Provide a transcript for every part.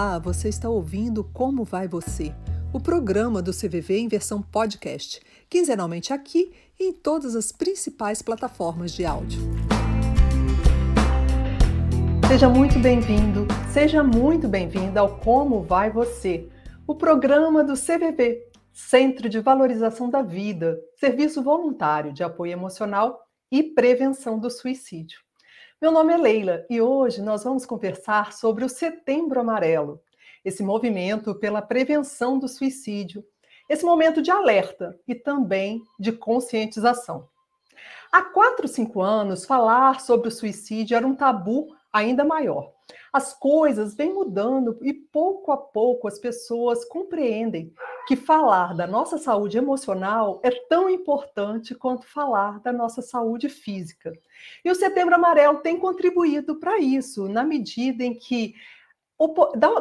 Olá, você está ouvindo Como Vai Você? O programa do CVV em versão podcast, quinzenalmente aqui e em todas as principais plataformas de áudio. Seja muito bem-vindo, seja muito bem-vinda ao Como Vai Você, o programa do CVV, Centro de Valorização da Vida, serviço voluntário de apoio emocional e prevenção do suicídio. Meu nome é Leila e hoje nós vamos conversar sobre o Setembro Amarelo, esse movimento pela prevenção do suicídio, esse momento de alerta e também de conscientização. Há quatro, cinco anos, falar sobre o suicídio era um tabu ainda maior. As coisas vêm mudando e pouco a pouco as pessoas compreendem que falar da nossa saúde emocional é tão importante quanto falar da nossa saúde física. E o Setembro Amarelo tem contribuído para isso, na medida em que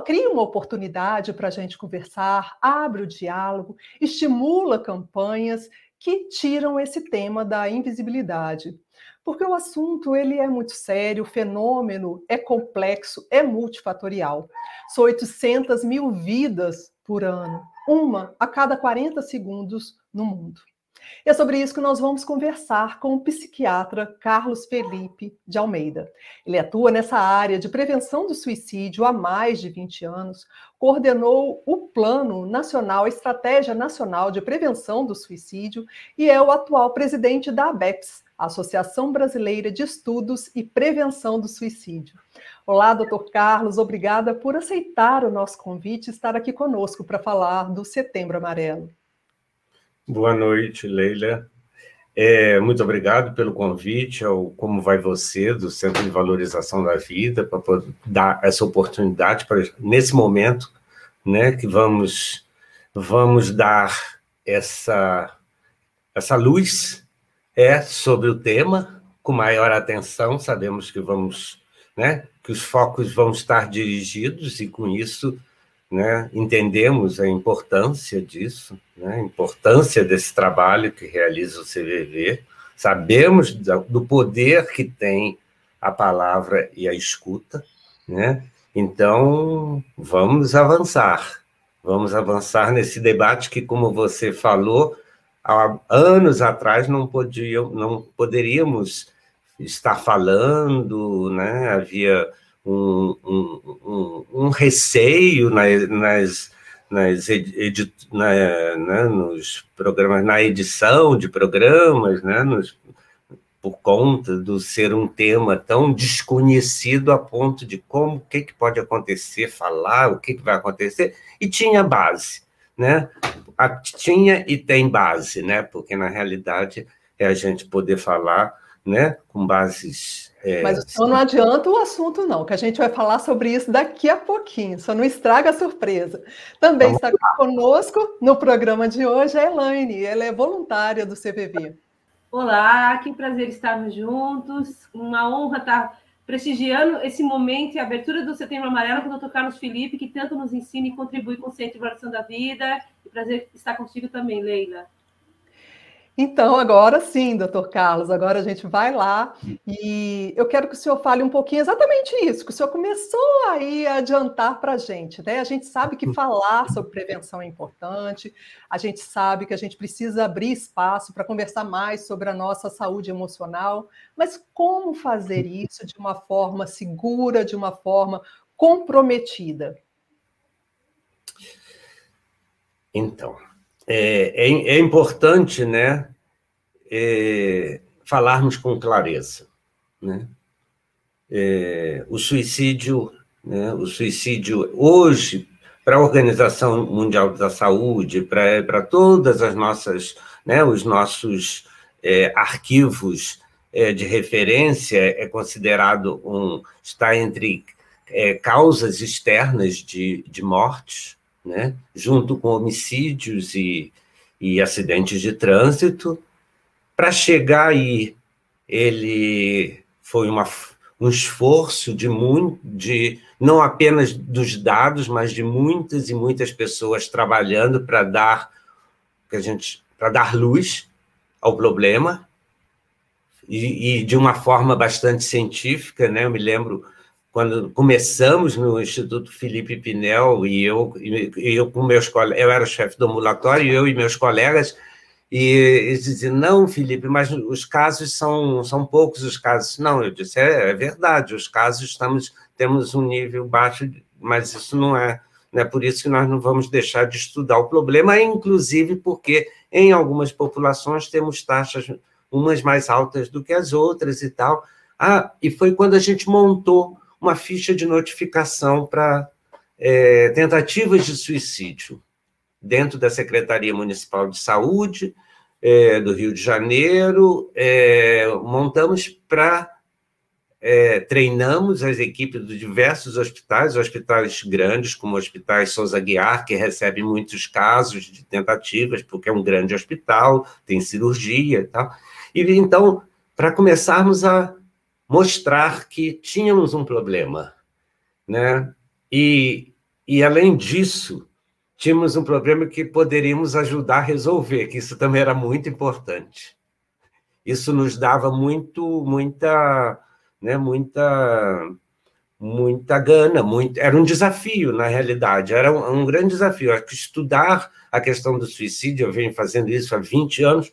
cria uma oportunidade para a gente conversar, abre o diálogo, estimula campanhas que tiram esse tema da invisibilidade. Porque o assunto ele é muito sério, o fenômeno é complexo, é multifatorial. São 800 mil vidas por ano uma a cada 40 segundos no mundo. É sobre isso que nós vamos conversar com o psiquiatra Carlos Felipe de Almeida. Ele atua nessa área de prevenção do suicídio há mais de 20 anos, coordenou o Plano Nacional, Estratégia Nacional de Prevenção do Suicídio e é o atual presidente da ABEPS, Associação Brasileira de Estudos e Prevenção do Suicídio. Olá, doutor Carlos, obrigada por aceitar o nosso convite e estar aqui conosco para falar do Setembro Amarelo. Boa noite, Leila. É, muito obrigado pelo convite ao Como Vai Você, do Centro de Valorização da Vida, para dar essa oportunidade para, nesse momento, né, que vamos, vamos dar essa, essa luz é sobre o tema com maior atenção. Sabemos que vamos, né, que os focos vão estar dirigidos e com isso, né, entendemos a importância disso, né, a importância desse trabalho que realiza o CVV. Sabemos do poder que tem a palavra e a escuta, né? Então, vamos avançar. Vamos avançar nesse debate que, como você falou, há anos atrás não, não poderíamos estar falando, né? havia um, um, um, receio nas, nas, nas edit, na, né? nos programas, na edição de programas, né? Nos, por conta do ser um tema tão desconhecido a ponto de como, o que, que pode acontecer, falar, o que, que vai acontecer, e tinha base né? A, tinha e tem base, né? Porque na realidade é a gente poder falar, né? Com bases. É, Mas só não adianta o assunto, não, que a gente vai falar sobre isso daqui a pouquinho, só não estraga a surpresa. Também Vamos está lá. conosco no programa de hoje a Elaine, ela é voluntária do CVV. Olá, que prazer estarmos juntos, uma honra estar prestigiando esse momento e a abertura do Setembro Amarelo com o Dr. Carlos Felipe, que tanto nos ensina e contribui com o Centro de Evolução da Vida. E prazer estar contigo também, Leila. Então, agora sim, doutor Carlos, agora a gente vai lá e eu quero que o senhor fale um pouquinho exatamente isso, que o senhor começou aí a adiantar para a gente, né? A gente sabe que falar sobre prevenção é importante, a gente sabe que a gente precisa abrir espaço para conversar mais sobre a nossa saúde emocional, mas como fazer isso de uma forma segura, de uma forma comprometida? Então, é, é, é importante, né, é, falarmos com clareza, né? É, o suicídio, né, o suicídio hoje para a Organização Mundial da Saúde, para todas as nossas, né, os nossos é, arquivos é, de referência, é considerado um está entre é, causas externas de, de mortes, né? junto com homicídios e, e acidentes de trânsito. Para chegar aí, ele foi uma, um esforço de, de não apenas dos dados, mas de muitas e muitas pessoas trabalhando para dar que a gente para dar luz ao problema e, e, de uma forma bastante científica, né? Eu me lembro quando começamos no Instituto Felipe Pinel, e eu, e eu com meus colegas, eu era chefe do ambulatório, eu e meus colegas, e eles diziam, não, Felipe, mas os casos são, são poucos os casos. Não, eu disse, é, é verdade, os casos estamos, temos um nível baixo, mas isso não é, não é por isso que nós não vamos deixar de estudar o problema, inclusive porque em algumas populações temos taxas umas mais altas do que as outras e tal. Ah, e foi quando a gente montou uma ficha de notificação para é, tentativas de suicídio dentro da Secretaria Municipal de Saúde é, do Rio de Janeiro. É, montamos para. É, treinamos as equipes de diversos hospitais, hospitais grandes, como o Hospital Souza Guiar, que recebe muitos casos de tentativas, porque é um grande hospital, tem cirurgia e tal. E então, para começarmos a mostrar que tínhamos um problema, né? E, e além disso, tínhamos um problema que poderíamos ajudar a resolver, que isso também era muito importante. Isso nos dava muito, muita, né, muita, muita gana, muito, era um desafio, na realidade, era um, um grande desafio. Acho que estudar a questão do suicídio, eu venho fazendo isso há 20 anos,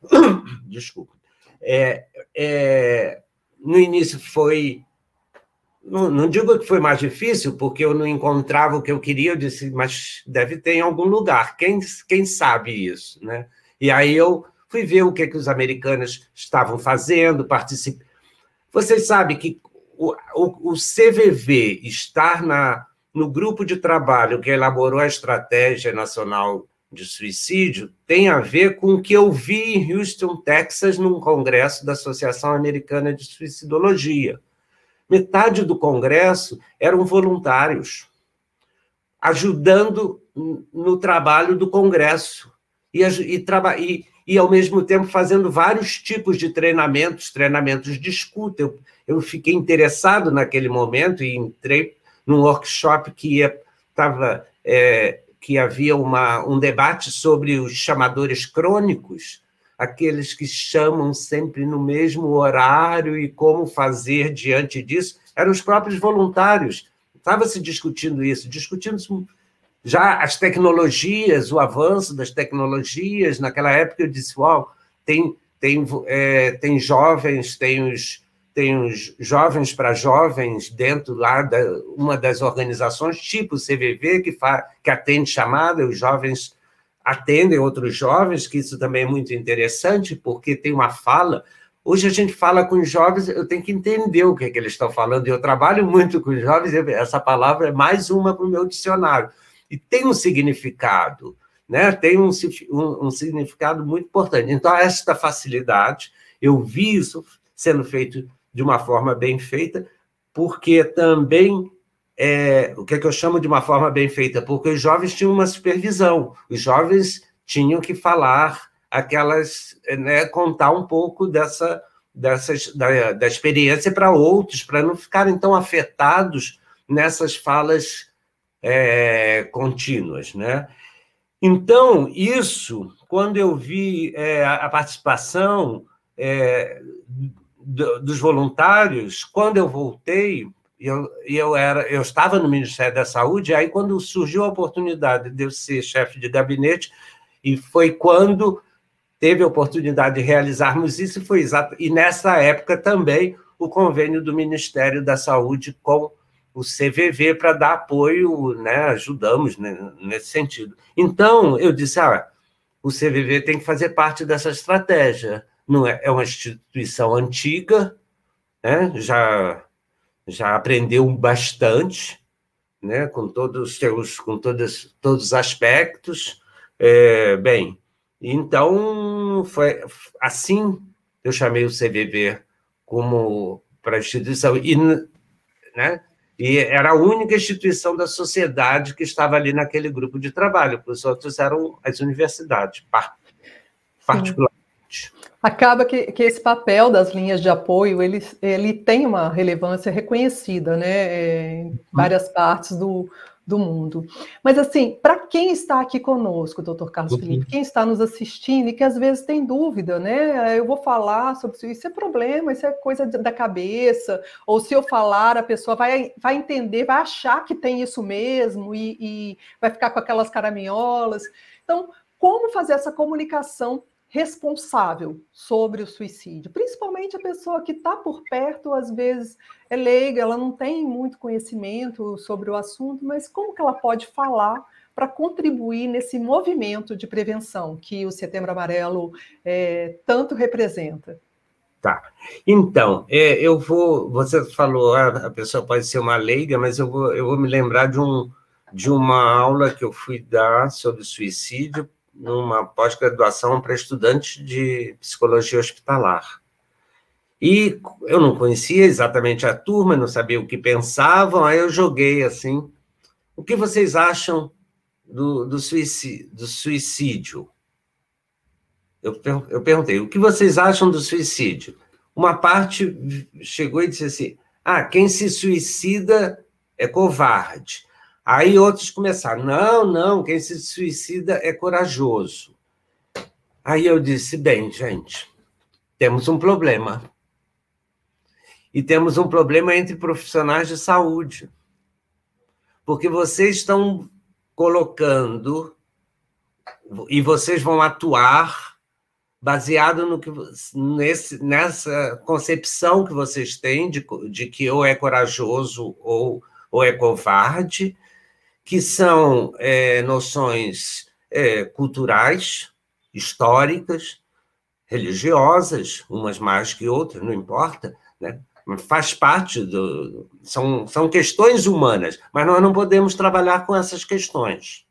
desculpa, é, é, no início foi não, não, digo que foi mais difícil, porque eu não encontrava o que eu queria, eu disse, mas deve ter em algum lugar, quem, quem sabe isso, né? E aí eu fui ver o que, que os americanos estavam fazendo, participei. Vocês sabem que o, o, o CVV estar na, no grupo de trabalho que elaborou a Estratégia Nacional de Suicídio tem a ver com o que eu vi em Houston, Texas, num congresso da Associação Americana de Suicidologia Metade do Congresso eram voluntários, ajudando no trabalho do Congresso e, e, e, e, ao mesmo tempo, fazendo vários tipos de treinamentos, treinamentos de escuta. Eu, eu fiquei interessado naquele momento e entrei num workshop que ia, tava, é, que havia uma, um debate sobre os chamadores crônicos, aqueles que chamam sempre no mesmo horário e como fazer diante disso, eram os próprios voluntários. Estava se discutindo isso, discutindo já as tecnologias, o avanço das tecnologias. Naquela época eu disse: Uau, tem, tem, é, tem jovens, tem os, tem os jovens para jovens dentro lá da uma das organizações, tipo o CVV, que, fa, que atende chamada, os jovens atendem outros jovens, que isso também é muito interessante, porque tem uma fala. Hoje a gente fala com os jovens, eu tenho que entender o que, é que eles estão falando, eu trabalho muito com os jovens, essa palavra é mais uma para o meu dicionário. E tem um significado, né? tem um, um, um significado muito importante. Então, esta facilidade, eu vi isso sendo feito de uma forma bem feita, porque também é, o que, é que eu chamo de uma forma bem feita, porque os jovens tinham uma supervisão, os jovens tinham que falar aquelas, né, contar um pouco dessa, dessas, da, da experiência para outros, para não ficarem tão afetados nessas falas é, contínuas, né? Então, isso, quando eu vi é, a participação é, dos voluntários, quando eu voltei, eu, eu, era, eu estava no Ministério da Saúde, e aí quando surgiu a oportunidade de eu ser chefe de gabinete, e foi quando teve a oportunidade de realizarmos isso, foi exato, e nessa época também o convênio do Ministério da Saúde com o CVV para dar apoio, né, ajudamos né, nesse sentido. Então, eu disse, ah, o CVV tem que fazer parte dessa estratégia, não é, é uma instituição antiga, né, já já aprendeu bastante, né, com todos os seus, com todos, todos os aspectos. É, bem, então foi assim eu chamei o CVV como para instituição e, né, e era a única instituição da sociedade que estava ali naquele grupo de trabalho, os outros eram as universidades, particularmente. Acaba que, que esse papel das linhas de apoio ele, ele tem uma relevância reconhecida, né? É, em várias partes do, do mundo. Mas, assim, para quem está aqui conosco, doutor Carlos uhum. Felipe, quem está nos assistindo e que às vezes tem dúvida, né? Eu vou falar sobre isso, isso é problema, isso é coisa da cabeça, ou se eu falar, a pessoa vai, vai entender, vai achar que tem isso mesmo e, e vai ficar com aquelas caraminholas. Então, como fazer essa comunicação responsável sobre o suicídio, principalmente a pessoa que está por perto, às vezes é leiga, ela não tem muito conhecimento sobre o assunto, mas como que ela pode falar para contribuir nesse movimento de prevenção que o Setembro Amarelo é, tanto representa? Tá. Então, é, eu vou. Você falou, ah, a pessoa pode ser uma leiga, mas eu vou, eu vou me lembrar de, um, de uma aula que eu fui dar sobre suicídio numa pós-graduação para estudantes de psicologia hospitalar. E eu não conhecia exatamente a turma, não sabia o que pensavam, aí eu joguei assim: o que vocês acham do, do, suicídio, do suicídio? Eu, eu perguntei: o que vocês acham do suicídio? Uma parte chegou e disse assim: ah, quem se suicida é covarde. Aí outros começaram: não, não, quem se suicida é corajoso. Aí eu disse: bem, gente, temos um problema. E temos um problema entre profissionais de saúde. Porque vocês estão colocando e vocês vão atuar baseado no que nesse, nessa concepção que vocês têm de, de que ou é corajoso ou, ou é covarde, que são é, noções é, culturais, históricas, religiosas, umas mais que outras, não importa, né? faz parte do. São, são questões humanas, mas nós não podemos trabalhar com essas questões.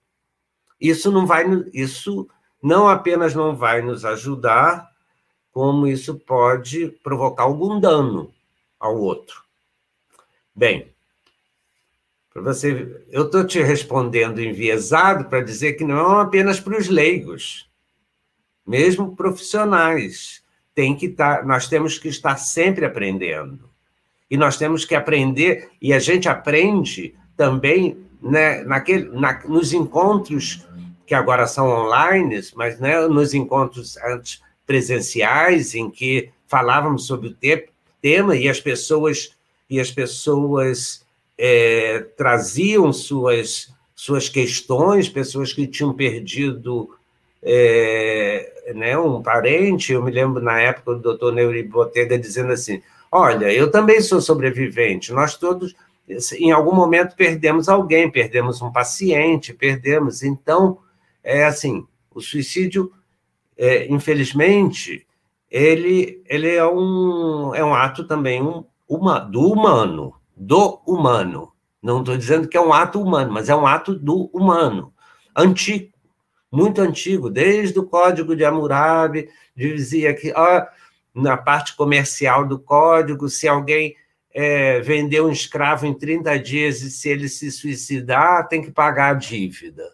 Isso não vai. Isso não apenas não vai nos ajudar, como isso pode provocar algum dano ao outro. Bem, para você, eu estou te respondendo enviesado para dizer que não é apenas para os leigos, mesmo profissionais. Tem que estar, tá, nós temos que estar sempre aprendendo. E nós temos que aprender, e a gente aprende também né, naquele, na, nos encontros que agora são online, mas né, nos encontros antes presenciais, em que falávamos sobre o te tema e as pessoas e as pessoas é, traziam suas, suas questões, pessoas que tinham perdido é, né, um parente. Eu me lembro na época do doutor Neuri Botega dizendo assim: Olha, eu também sou sobrevivente, nós todos, em algum momento, perdemos alguém, perdemos um paciente, perdemos. Então, é assim: o suicídio, é, infelizmente, ele, ele é, um, é um ato também um, uma, do humano do humano. Não estou dizendo que é um ato humano, mas é um ato do humano. Antigo, muito antigo, desde o Código de Hammurabi, dizia que ó, na parte comercial do código, se alguém é, vender um escravo em 30 dias e se ele se suicidar, tem que pagar a dívida.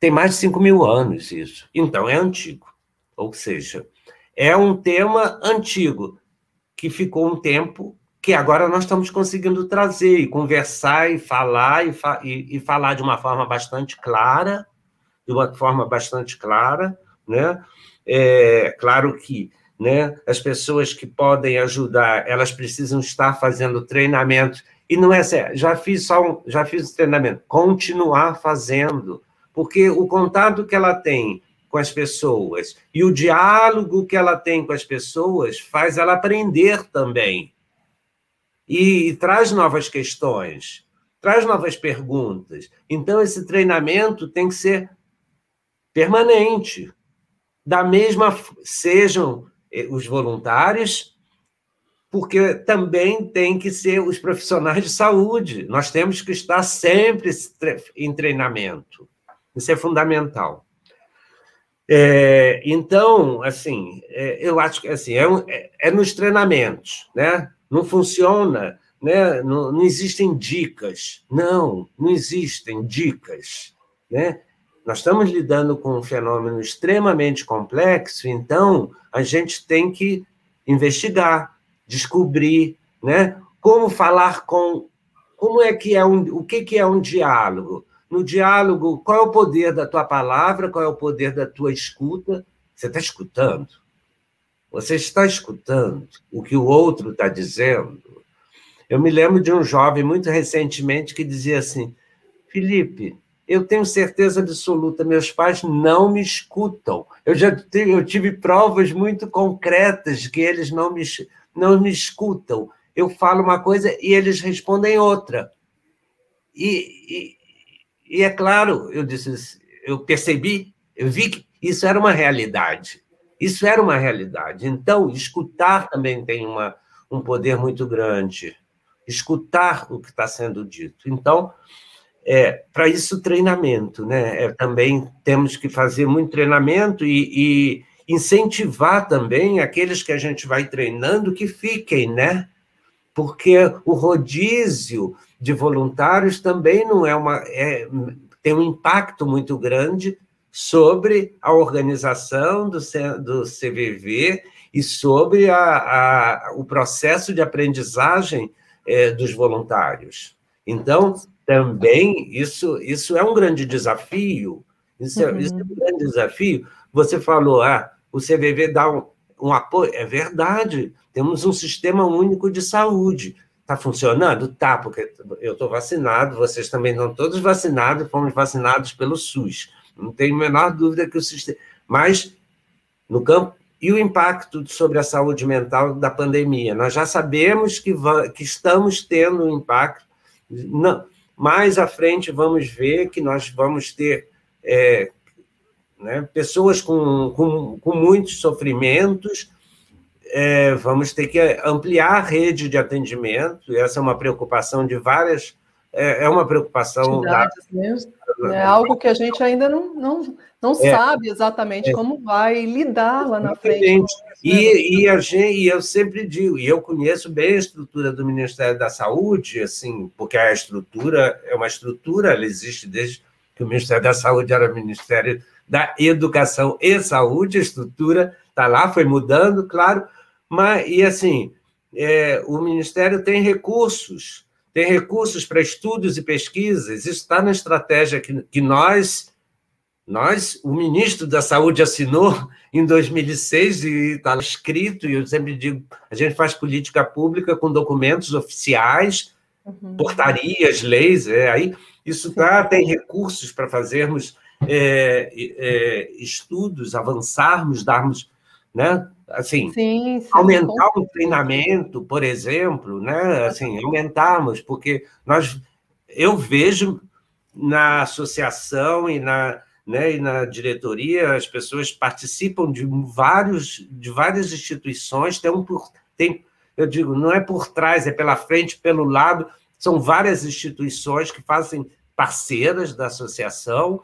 Tem mais de 5 mil anos isso. Então, é antigo. Ou seja, é um tema antigo que ficou um tempo que agora nós estamos conseguindo trazer e conversar e falar e, fa e, e, falar de uma forma bastante clara, de uma forma bastante clara, né? É claro que, né? As pessoas que podem ajudar, elas precisam estar fazendo treinamento e não é certo. Já fiz só um, já fiz treinamento, continuar fazendo, porque o contato que ela tem com as pessoas e o diálogo que ela tem com as pessoas faz ela aprender também e, e traz novas questões, traz novas perguntas. Então, esse treinamento tem que ser permanente. Da mesma, sejam eh, os voluntários, porque também tem que ser os profissionais de saúde. Nós temos que estar sempre em treinamento. Isso é fundamental. É, então, assim, é, eu acho que assim, é, é, é, nos treinamentos, né? Não funciona, né? não, não existem dicas. Não, não existem dicas. Né? Nós estamos lidando com um fenômeno extremamente complexo, então a gente tem que investigar, descobrir, né? Como falar com como é que é um, o que, que é um diálogo? No diálogo, qual é o poder da tua palavra, qual é o poder da tua escuta? Você está escutando. Você está escutando o que o outro está dizendo. Eu me lembro de um jovem muito recentemente que dizia assim: Felipe, eu tenho certeza absoluta, meus pais não me escutam. Eu já tive, eu tive provas muito concretas que eles não me, não me escutam. Eu falo uma coisa e eles respondem outra. E, e, e é claro, eu disse, eu percebi, eu vi que isso era uma realidade. Isso era uma realidade. Então, escutar também tem uma, um poder muito grande. Escutar o que está sendo dito. Então, é, para isso, treinamento, né? É, também temos que fazer muito treinamento e, e, incentivar também aqueles que a gente vai treinando que fiquem, né? Porque o rodízio de voluntários também não é uma. É, tem um impacto muito grande sobre a organização do, do CVV e sobre a, a, o processo de aprendizagem é, dos voluntários. Então, também isso, isso é um grande desafio. Isso, é, uhum. isso é um grande desafio. Você falou, ah, o CVV dá um, um apoio. É verdade, temos um sistema único de saúde. Está funcionando? Tá, porque eu estou vacinado, vocês também estão todos vacinados, fomos vacinados pelo SUS. Não tenho a menor dúvida que o sistema. Mas, no campo. E o impacto sobre a saúde mental da pandemia? Nós já sabemos que, que estamos tendo um impacto. Não, mais à frente, vamos ver que nós vamos ter é, né, pessoas com, com, com, muitos sofrimentos, é, vamos ter que ampliar a rede de atendimento, essa é uma preocupação de várias. É, é uma preocupação. Da... Mesmo. É algo que a gente ainda não, não, não é, sabe exatamente é, como vai lidar lá na frente. E, e, a gente, e eu sempre digo, e eu conheço bem a estrutura do Ministério da Saúde, assim, porque a estrutura é uma estrutura, ela existe desde que o Ministério da Saúde era Ministério da Educação e Saúde, a estrutura está lá, foi mudando, claro, mas, e assim, é, o Ministério tem recursos, tem recursos para estudos e pesquisas, isso está na estratégia que, que nós nós, o ministro da Saúde assinou em 2006 e está escrito, e eu sempre digo, a gente faz política pública com documentos oficiais, uhum. portarias, leis, é, aí isso tá, tem recursos para fazermos é, é, estudos, avançarmos, darmos, né, assim, sim, sim, aumentar o um treinamento, por exemplo, né, assim, aumentarmos, porque nós, eu vejo na associação e na né, e na diretoria as pessoas participam de vários de várias instituições, tem um por tem, eu digo, não é por trás, é pela frente, pelo lado, são várias instituições que fazem parceiras da associação,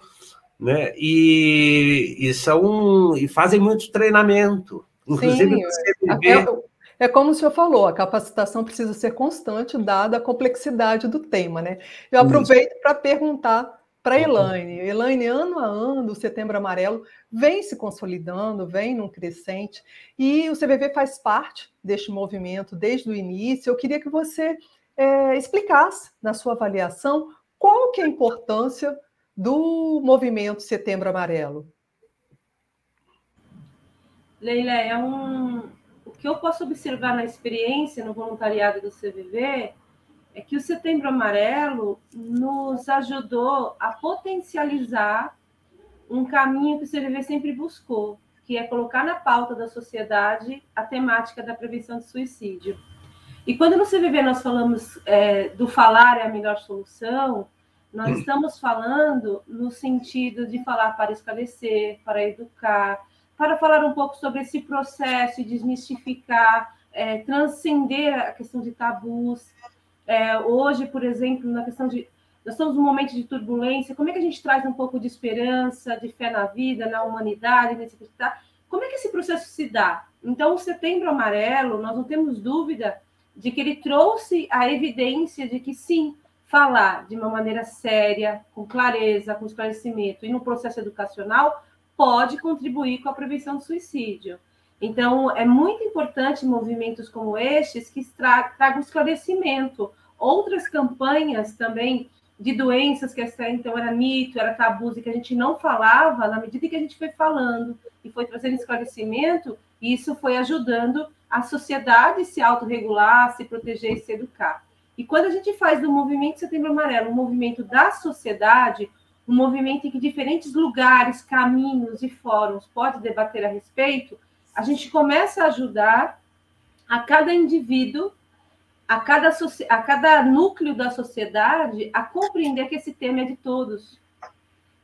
né, e, e são e fazem muito treinamento, inclusive Sim, é, é como o senhor falou, a capacitação precisa ser constante, dada a complexidade do tema, né? Eu aproveito para perguntar para. Elaine. Elaine, ano a ano, o Setembro Amarelo vem se consolidando, vem num crescente, e o CVV faz parte deste movimento desde o início. Eu queria que você é, explicasse, na sua avaliação, qual que é a importância do movimento Setembro Amarelo. Leila, é um... o que eu posso observar na experiência no voluntariado do CVV é que o Setembro Amarelo nos ajudou a potencializar um caminho que o CVV sempre buscou, que é colocar na pauta da sociedade a temática da prevenção de suicídio. E quando no CVV nós falamos é, do falar é a melhor solução, nós estamos falando no sentido de falar para esclarecer, para educar, para falar um pouco sobre esse processo e desmistificar, é, transcender a questão de tabus, é, hoje, por exemplo, na questão de. Nós estamos num momento de turbulência, como é que a gente traz um pouco de esperança, de fé na vida, na humanidade, nesse Como é que esse processo se dá? Então, o Setembro Amarelo, nós não temos dúvida de que ele trouxe a evidência de que sim, falar de uma maneira séria, com clareza, com esclarecimento e no processo educacional pode contribuir com a prevenção do suicídio. Então, é muito importante movimentos como estes que tragam esclarecimento, outras campanhas também de doenças que até então era mito, era tabu e que a gente não falava, na medida que a gente foi falando e foi trazendo esclarecimento, isso foi ajudando a sociedade se autorregular, se proteger e se educar. E quando a gente faz do movimento Setembro Amarelo um movimento da sociedade, um movimento em que diferentes lugares, caminhos e fóruns podem debater a respeito, a gente começa a ajudar a cada indivíduo, a cada, a cada núcleo da sociedade a compreender que esse tema é de todos.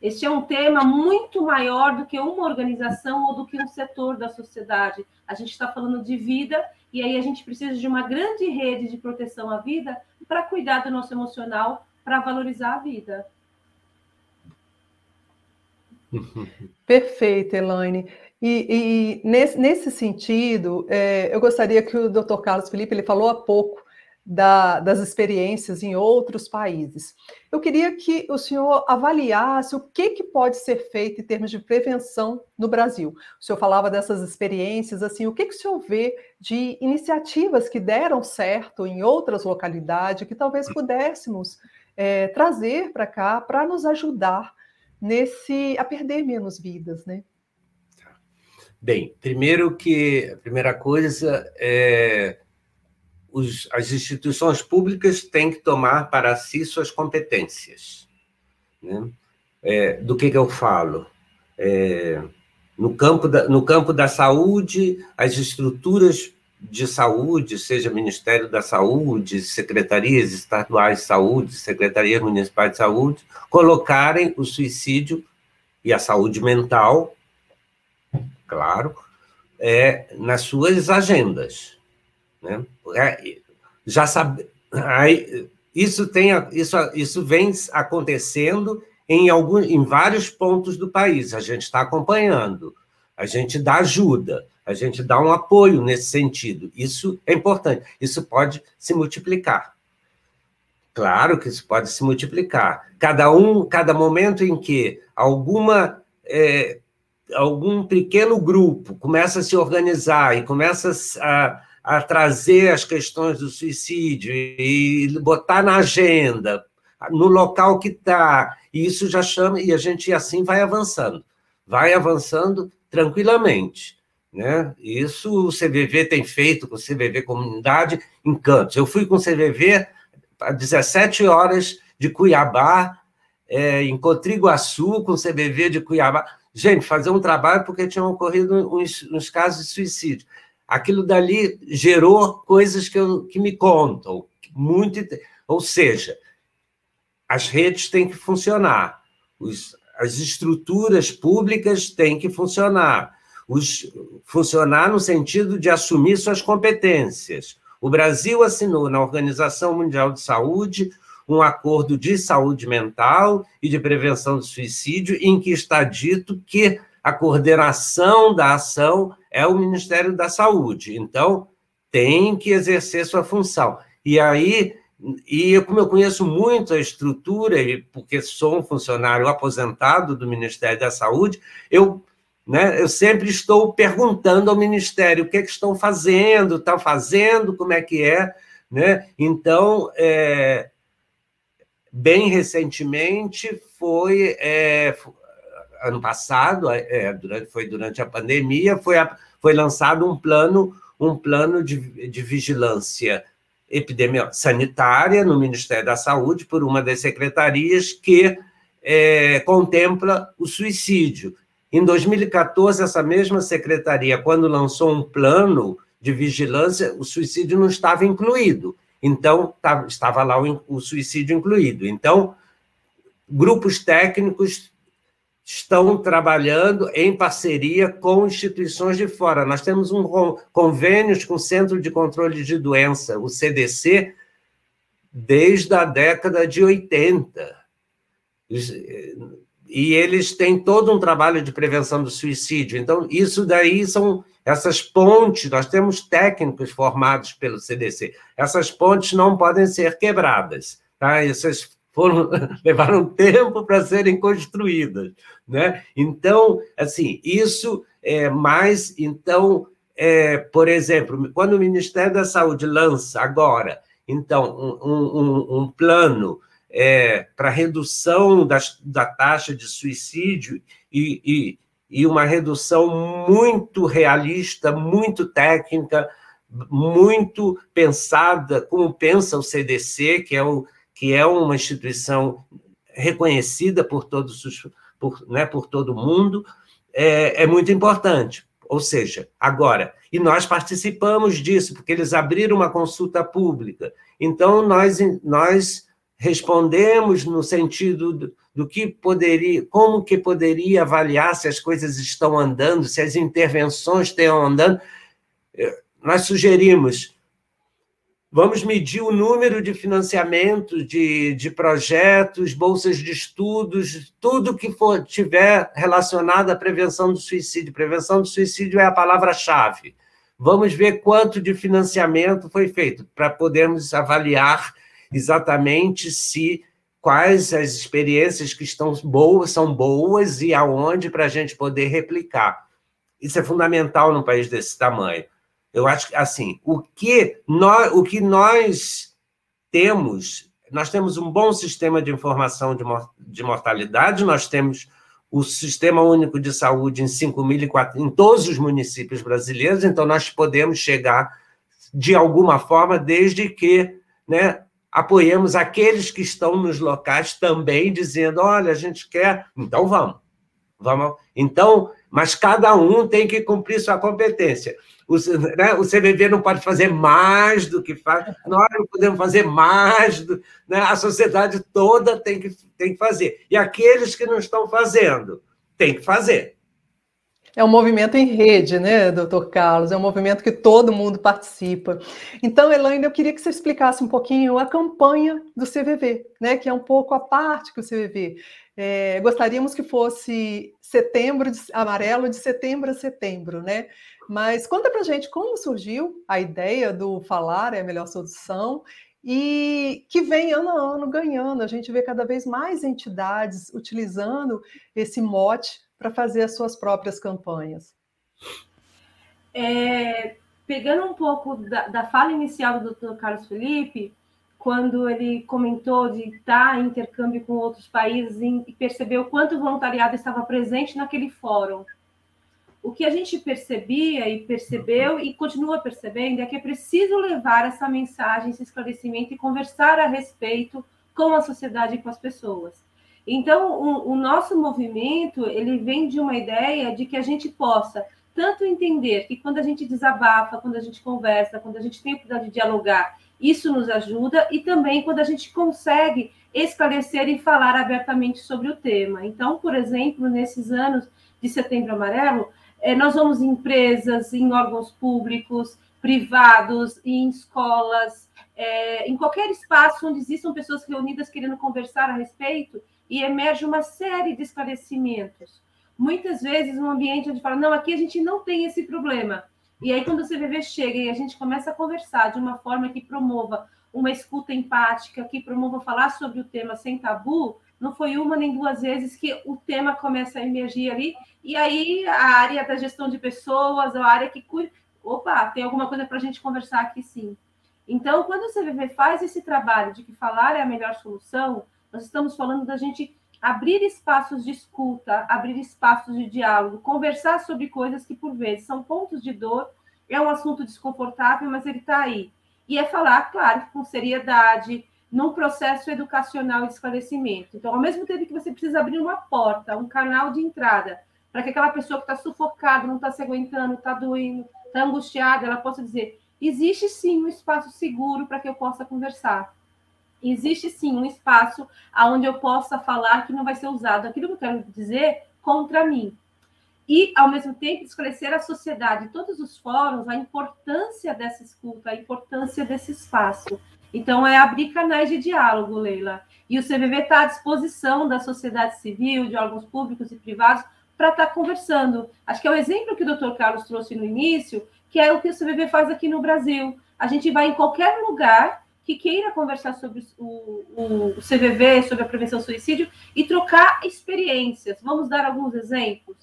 Este é um tema muito maior do que uma organização ou do que um setor da sociedade. A gente está falando de vida e aí a gente precisa de uma grande rede de proteção à vida para cuidar do nosso emocional, para valorizar a vida. Perfeito, Elaine. E, e nesse, nesse, sentido, é, eu gostaria que o Dr. Carlos Felipe ele falou há pouco da, das experiências em outros países. Eu queria que o senhor avaliasse o que, que pode ser feito em termos de prevenção no Brasil. O senhor falava dessas experiências, assim, o que, que o senhor vê de iniciativas que deram certo em outras localidades que talvez pudéssemos é, trazer para cá para nos ajudar nesse a perder menos vidas, né? Bem, primeiro que a primeira coisa é os, as instituições públicas têm que tomar para si suas competências. Né? É, do que, que eu falo? É, no, campo da, no campo da saúde, as estruturas de saúde, seja Ministério da Saúde, secretarias estaduais de saúde, secretarias municipais de saúde, colocarem o suicídio e a saúde mental, claro, é, nas suas agendas. Né? É, já sabe, aí, isso, tem, isso, isso vem acontecendo em, algum, em vários pontos do país, a gente está acompanhando, a gente dá ajuda, a gente dá um apoio nesse sentido. Isso é importante, isso pode se multiplicar. Claro que isso pode se multiplicar. Cada um, cada momento em que alguma é, algum pequeno grupo começa a se organizar e começa a, a trazer as questões do suicídio e botar na agenda, no local que está, e isso já chama, e a gente assim vai avançando, vai avançando tranquilamente. Né? Isso o CVV tem feito com o CVV Comunidade em Cantos. Eu fui com o CVV a 17 horas de Cuiabá, é, em Cotriguaçu, com o CVV de Cuiabá. Gente, fazer um trabalho porque tinham ocorrido uns, uns casos de suicídio aquilo dali gerou coisas que, eu, que me contam. Muito, ou seja, as redes têm que funcionar, os, as estruturas públicas têm que funcionar, os, funcionar no sentido de assumir suas competências. O Brasil assinou na Organização Mundial de Saúde um acordo de saúde mental e de prevenção do suicídio, em que está dito que a coordenação da ação é o Ministério da Saúde. Então, tem que exercer sua função. E aí, e como eu conheço muito a estrutura, porque sou um funcionário aposentado do Ministério da Saúde, eu, né, eu sempre estou perguntando ao Ministério o que, é que estão fazendo, estão fazendo, como é que é. Né? Então, é, bem recentemente foi é, ano passado, é, é, durante, foi durante a pandemia, foi, a, foi lançado um plano, um plano de, de vigilância epidemia sanitária no Ministério da Saúde por uma das secretarias que é, contempla o suicídio. Em 2014, essa mesma secretaria, quando lançou um plano de vigilância, o suicídio não estava incluído. Então, estava lá o, o suicídio incluído. Então, grupos técnicos estão trabalhando em parceria com instituições de fora. Nós temos um convênios com o Centro de Controle de Doença, o CDC, desde a década de 80. E eles têm todo um trabalho de prevenção do suicídio. Então, isso daí são essas pontes, nós temos técnicos formados pelo CDC. Essas pontes não podem ser quebradas. Tá? Essas foram levaram tempo para serem construídas, né? Então, assim, isso é mais, então, é, por exemplo, quando o Ministério da Saúde lança agora então, um, um, um plano é, para redução das, da taxa de suicídio e, e, e uma redução muito realista, muito técnica, muito pensada, como pensa o CDC, que é, o, que é uma instituição reconhecida por todos os, por, né, por todo mundo, é, é muito importante. Ou seja, agora, e nós participamos disso, porque eles abriram uma consulta pública. Então, nós, nós respondemos no sentido do, do que poderia, como que poderia avaliar se as coisas estão andando, se as intervenções estão andando nós sugerimos Vamos medir o número de financiamento de, de projetos, bolsas de estudos, tudo que for tiver relacionado à prevenção do suicídio. Prevenção do suicídio é a palavra-chave. Vamos ver quanto de financiamento foi feito para podermos avaliar exatamente se quais as experiências que estão boas são boas e aonde para a gente poder replicar. Isso é fundamental num país desse tamanho. Eu acho que, assim, o que nós, o que nós temos, nós temos um bom sistema de informação de, mortalidade, nós temos o Sistema Único de Saúde em 5.400, em todos os municípios brasileiros, então nós podemos chegar de alguma forma, desde que né, apoiemos aqueles que estão nos locais também, dizendo: olha, a gente quer, então vamos. vamos. Então, mas cada um tem que cumprir sua competência. O, né, o CVV não pode fazer mais do que faz, nós não podemos fazer mais, do, né, a sociedade toda tem que, tem que fazer. E aqueles que não estão fazendo, tem que fazer. É um movimento em rede, né, doutor Carlos? É um movimento que todo mundo participa. Então, Elaine, eu queria que você explicasse um pouquinho a campanha do CVV, né, que é um pouco a parte que o CVV. É, gostaríamos que fosse setembro de, amarelo de setembro a setembro, né? Mas conta pra gente como surgiu a ideia do falar é a melhor solução e que vem ano a ano ganhando. A gente vê cada vez mais entidades utilizando esse mote para fazer as suas próprias campanhas. É, pegando um pouco da, da fala inicial do Dr. Carlos Felipe, quando ele comentou de estar em intercâmbio com outros países e percebeu quanto o voluntariado estava presente naquele fórum o que a gente percebia e percebeu e continua percebendo é que é preciso levar essa mensagem, esse esclarecimento e conversar a respeito com a sociedade e com as pessoas. Então, o, o nosso movimento ele vem de uma ideia de que a gente possa tanto entender que quando a gente desabafa, quando a gente conversa, quando a gente tem a oportunidade de dialogar, isso nos ajuda, e também quando a gente consegue esclarecer e falar abertamente sobre o tema. Então, por exemplo, nesses anos de Setembro Amarelo, é, nós vamos em empresas, em órgãos públicos, privados, em escolas, é, em qualquer espaço onde existam pessoas reunidas querendo conversar a respeito e emerge uma série de esclarecimentos. Muitas vezes um ambiente onde fala, não, aqui a gente não tem esse problema. E aí, quando o CVV chega e a gente começa a conversar de uma forma que promova uma escuta empática, que promova falar sobre o tema sem tabu, não foi uma nem duas vezes que o tema começa a emergir ali, e aí a área da gestão de pessoas, a área que cuida. Opa, tem alguma coisa para a gente conversar aqui sim. Então, quando o CVV faz esse trabalho de que falar é a melhor solução, nós estamos falando da gente abrir espaços de escuta, abrir espaços de diálogo, conversar sobre coisas que, por vezes, são pontos de dor, é um assunto desconfortável, mas ele está aí. E é falar, claro, com seriedade, num processo educacional de esclarecimento. Então, ao mesmo tempo que você precisa abrir uma porta, um canal de entrada, para que aquela pessoa que está sufocada, não está se aguentando, está doendo, está angustiada, ela possa dizer: existe sim um espaço seguro para que eu possa conversar. Existe sim um espaço onde eu possa falar que não vai ser usado aquilo que eu quero dizer contra mim. E, ao mesmo tempo, esclarecer à sociedade, todos os fóruns, a importância dessa escuta, a importância desse espaço. Então, é abrir canais de diálogo, Leila. E o CVV está à disposição da sociedade civil, de órgãos públicos e privados, para estar tá conversando. Acho que é o exemplo que o doutor Carlos trouxe no início, que é o que o CVV faz aqui no Brasil. A gente vai em qualquer lugar que queira conversar sobre o, o, CVV, sobre a prevenção do suicídio e trocar experiências. Vamos dar alguns exemplos.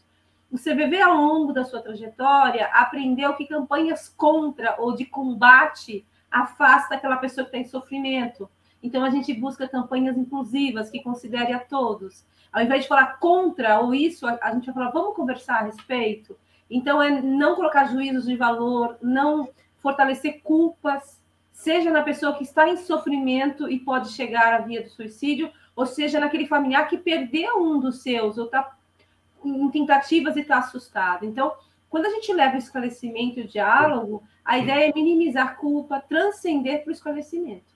O CVV, ao longo da sua trajetória, aprendeu que campanhas contra ou de combate afasta aquela pessoa que está em sofrimento. Então, a gente busca campanhas inclusivas que considere a todos. Ao invés de falar contra ou isso, a gente vai falar, vamos conversar a respeito. Então, é não colocar juízos de valor, não fortalecer culpas, seja na pessoa que está em sofrimento e pode chegar à via do suicídio, ou seja naquele familiar que perdeu um dos seus, ou está em tentativas e está assustado. Então, quando a gente leva o esclarecimento e o diálogo, a ideia é minimizar a culpa, transcender para o esclarecimento.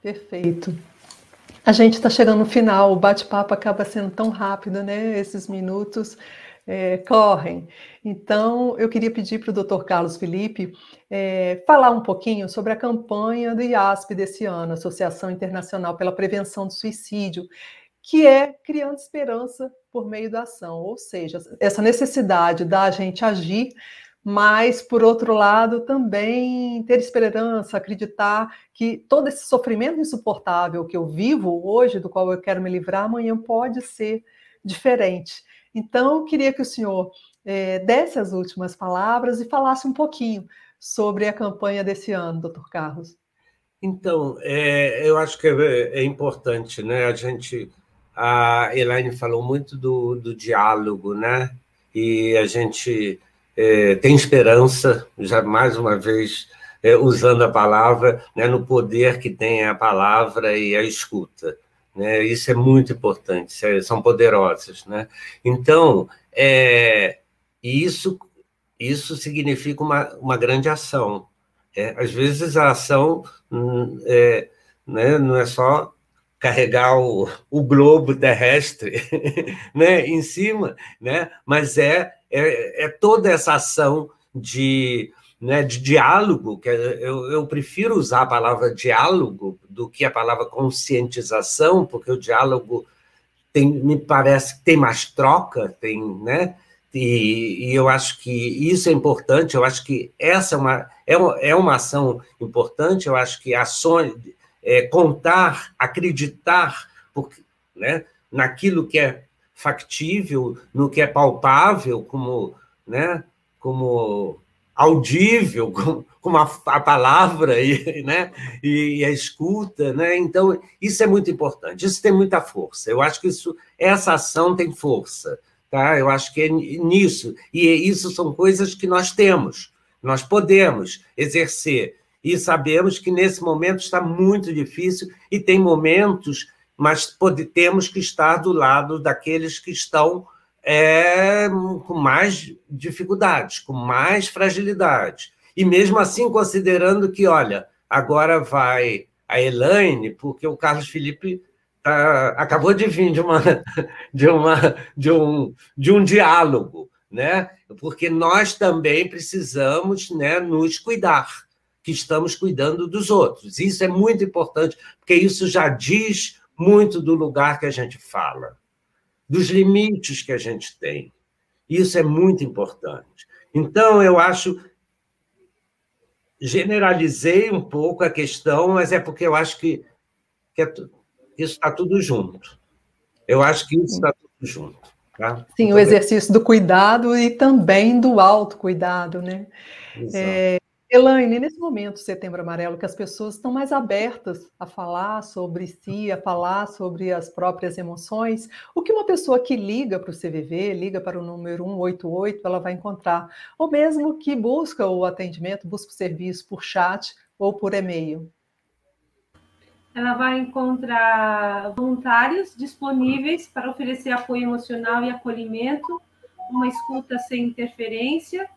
Perfeito. A gente está chegando no final, o bate-papo acaba sendo tão rápido, né? Esses minutos é, correm. Então, eu queria pedir para o Dr. Carlos Felipe é, falar um pouquinho sobre a campanha do IASP desse ano, Associação Internacional pela Prevenção do Suicídio, que é criando esperança por meio da ação, ou seja, essa necessidade da gente agir mas, por outro lado, também ter esperança, acreditar que todo esse sofrimento insuportável que eu vivo hoje, do qual eu quero me livrar, amanhã pode ser diferente. Então, eu queria que o senhor é, desse as últimas palavras e falasse um pouquinho sobre a campanha desse ano, doutor Carlos. Então, é, eu acho que é, é, importante, né? A gente, a Elaine falou muito do, do diálogo, né? E a gente é, tem esperança, já mais uma vez usando a palavra, né, no poder que tem a palavra e a escuta. Né? Isso é muito importante, é, são poderosas. Né? Então, é, isso, isso significa uma, uma grande ação. É, às vezes a ação hum, é, né, não é só carregar o, o globo terrestre né, em cima, né, mas é é, é toda essa ação de, né, de diálogo, que eu, eu prefiro usar a palavra diálogo do que a palavra conscientização, porque o diálogo tem, me parece que tem mais troca, tem, né? E, e, eu acho que isso é importante, eu acho que essa é uma, é uma, é uma ação importante, eu acho que ações, é, contar, acreditar porque, né, naquilo que é factível, no que é palpável, como, né, como audível, como, como a, a, palavra e, né, e, a escuta, né? Então isso é muito importante. Isso tem muita força. Eu acho que isso, essa ação tem força, tá? Eu acho que é nisso e isso são coisas que nós temos, nós podemos exercer e sabemos que nesse momento está muito difícil e tem momentos mas pode, temos que estar do lado daqueles que estão é, com mais dificuldades, com mais fragilidade. E mesmo assim, considerando que, olha, agora vai a Elaine, porque o Carlos Felipe tá, acabou de vir de, uma, de, uma, de, um, de um diálogo, né? porque nós também precisamos né, nos cuidar, que estamos cuidando dos outros. Isso é muito importante, porque isso já diz muito do lugar que a gente fala, dos limites que a gente tem. Isso é muito importante. Então, eu acho. Generalizei um pouco a questão, mas é porque eu acho que, que é, isso está tudo junto. Eu acho que isso está tudo junto. Tá? Sim, o exercício do cuidado e também do autocuidado, né? É, Elaine, nesse momento, Setembro Amarelo, que as pessoas estão mais abertas a falar sobre si, a falar sobre as próprias emoções, o que uma pessoa que liga para o CVV, liga para o número 188, ela vai encontrar, ou mesmo que busca o atendimento, busca o serviço por chat ou por e-mail. Ela vai encontrar voluntários disponíveis para oferecer apoio emocional e acolhimento, uma escuta sem interferência,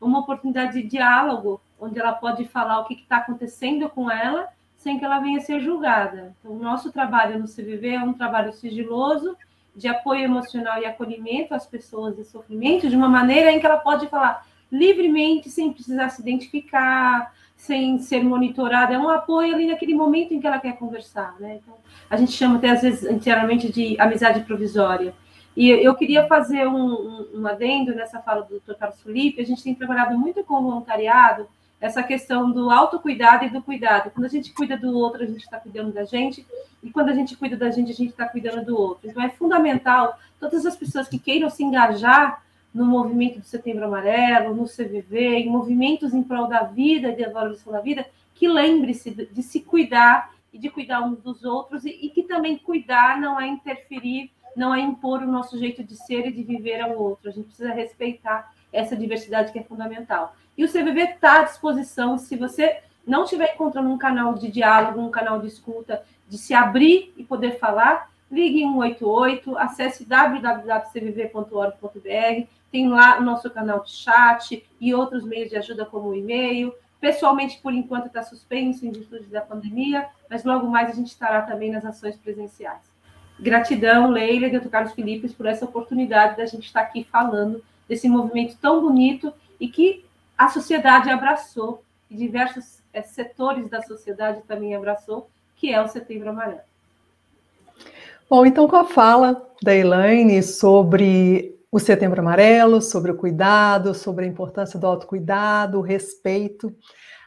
uma oportunidade de diálogo onde ela pode falar o que está acontecendo com ela, sem que ela venha ser julgada. Então, o nosso trabalho no CVV é um trabalho sigiloso, de apoio emocional e acolhimento às pessoas em sofrimento, de uma maneira em que ela pode falar livremente, sem precisar se identificar, sem ser monitorada. É um apoio ali naquele momento em que ela quer conversar. Né? Então, a gente chama até, às vezes, inteiramente de amizade provisória. E eu queria fazer um, um, um adendo nessa fala do Dr. Carlos Felipe. A gente tem trabalhado muito com o voluntariado, essa questão do autocuidado e do cuidado. Quando a gente cuida do outro, a gente está cuidando da gente, e quando a gente cuida da gente, a gente está cuidando do outro. Então, é fundamental todas as pessoas que queiram se engajar no movimento do Setembro Amarelo, no CVV, em movimentos em prol da vida e da valorização da vida, que lembre-se de, se cuidar e de cuidar uns dos outros, e, e, que também cuidar não é interferir, não é impor o nosso jeito de ser e de viver ao outro. A gente precisa respeitar essa diversidade que é fundamental. E o CVV está à disposição, se você não estiver encontrando um canal de diálogo, um canal de escuta, de se abrir e poder falar, ligue 188, acesse www.cvv.org.br, tem lá o nosso canal de chat e outros meios de ajuda como o e-mail. Pessoalmente, por enquanto, está suspenso em virtude da pandemia, mas logo mais a gente estará também nas ações presenciais. Gratidão, Leila e Dr. Carlos Felipe, por essa oportunidade da gente estar aqui falando desse movimento tão bonito e que a sociedade abraçou, e diversos é, setores da sociedade também abraçou, que é o Setembro Amarelo. Bom, então com a fala da Elaine sobre o Setembro Amarelo, sobre o cuidado, sobre a importância do autocuidado, o respeito,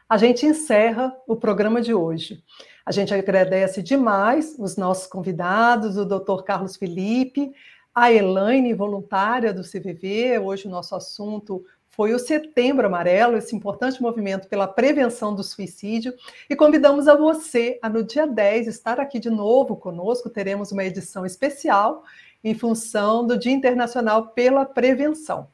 a gente encerra o programa de hoje. A gente agradece demais os nossos convidados, o Dr. Carlos Felipe, a Elaine, voluntária do CVV. Hoje o nosso assunto foi o Setembro Amarelo, esse importante movimento pela prevenção do suicídio, e convidamos a você a no dia 10 estar aqui de novo conosco. Teremos uma edição especial em função do Dia Internacional pela Prevenção.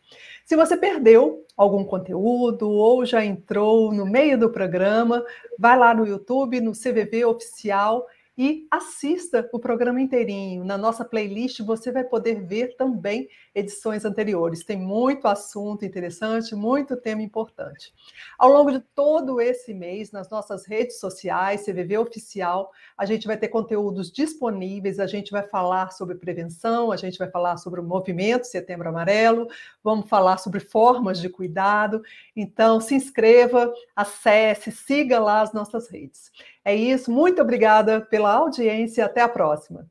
Se você perdeu algum conteúdo ou já entrou no meio do programa, vai lá no YouTube, no CVV Oficial e assista o programa inteirinho. Na nossa playlist você vai poder ver também edições anteriores. Tem muito assunto interessante, muito tema importante. Ao longo de todo esse mês, nas nossas redes sociais, CVV Oficial, a gente vai ter conteúdos disponíveis, a gente vai falar sobre prevenção, a gente vai falar sobre o movimento Setembro Amarelo, vamos falar sobre formas de cuidado. Então, se inscreva, acesse, siga lá as nossas redes. É isso, muito obrigada pela audiência, até a próxima.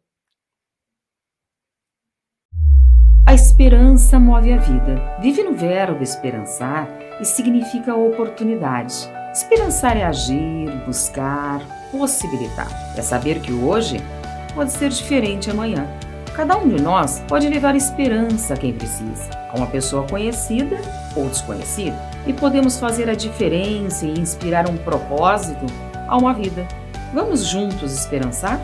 A esperança move a vida. Vive no verbo esperançar e significa oportunidade. Esperançar é agir, buscar, possibilitar. É saber que hoje pode ser diferente amanhã. Cada um de nós pode levar esperança a quem precisa, a uma pessoa conhecida ou desconhecida. E podemos fazer a diferença e inspirar um propósito a uma vida. Vamos juntos esperançar?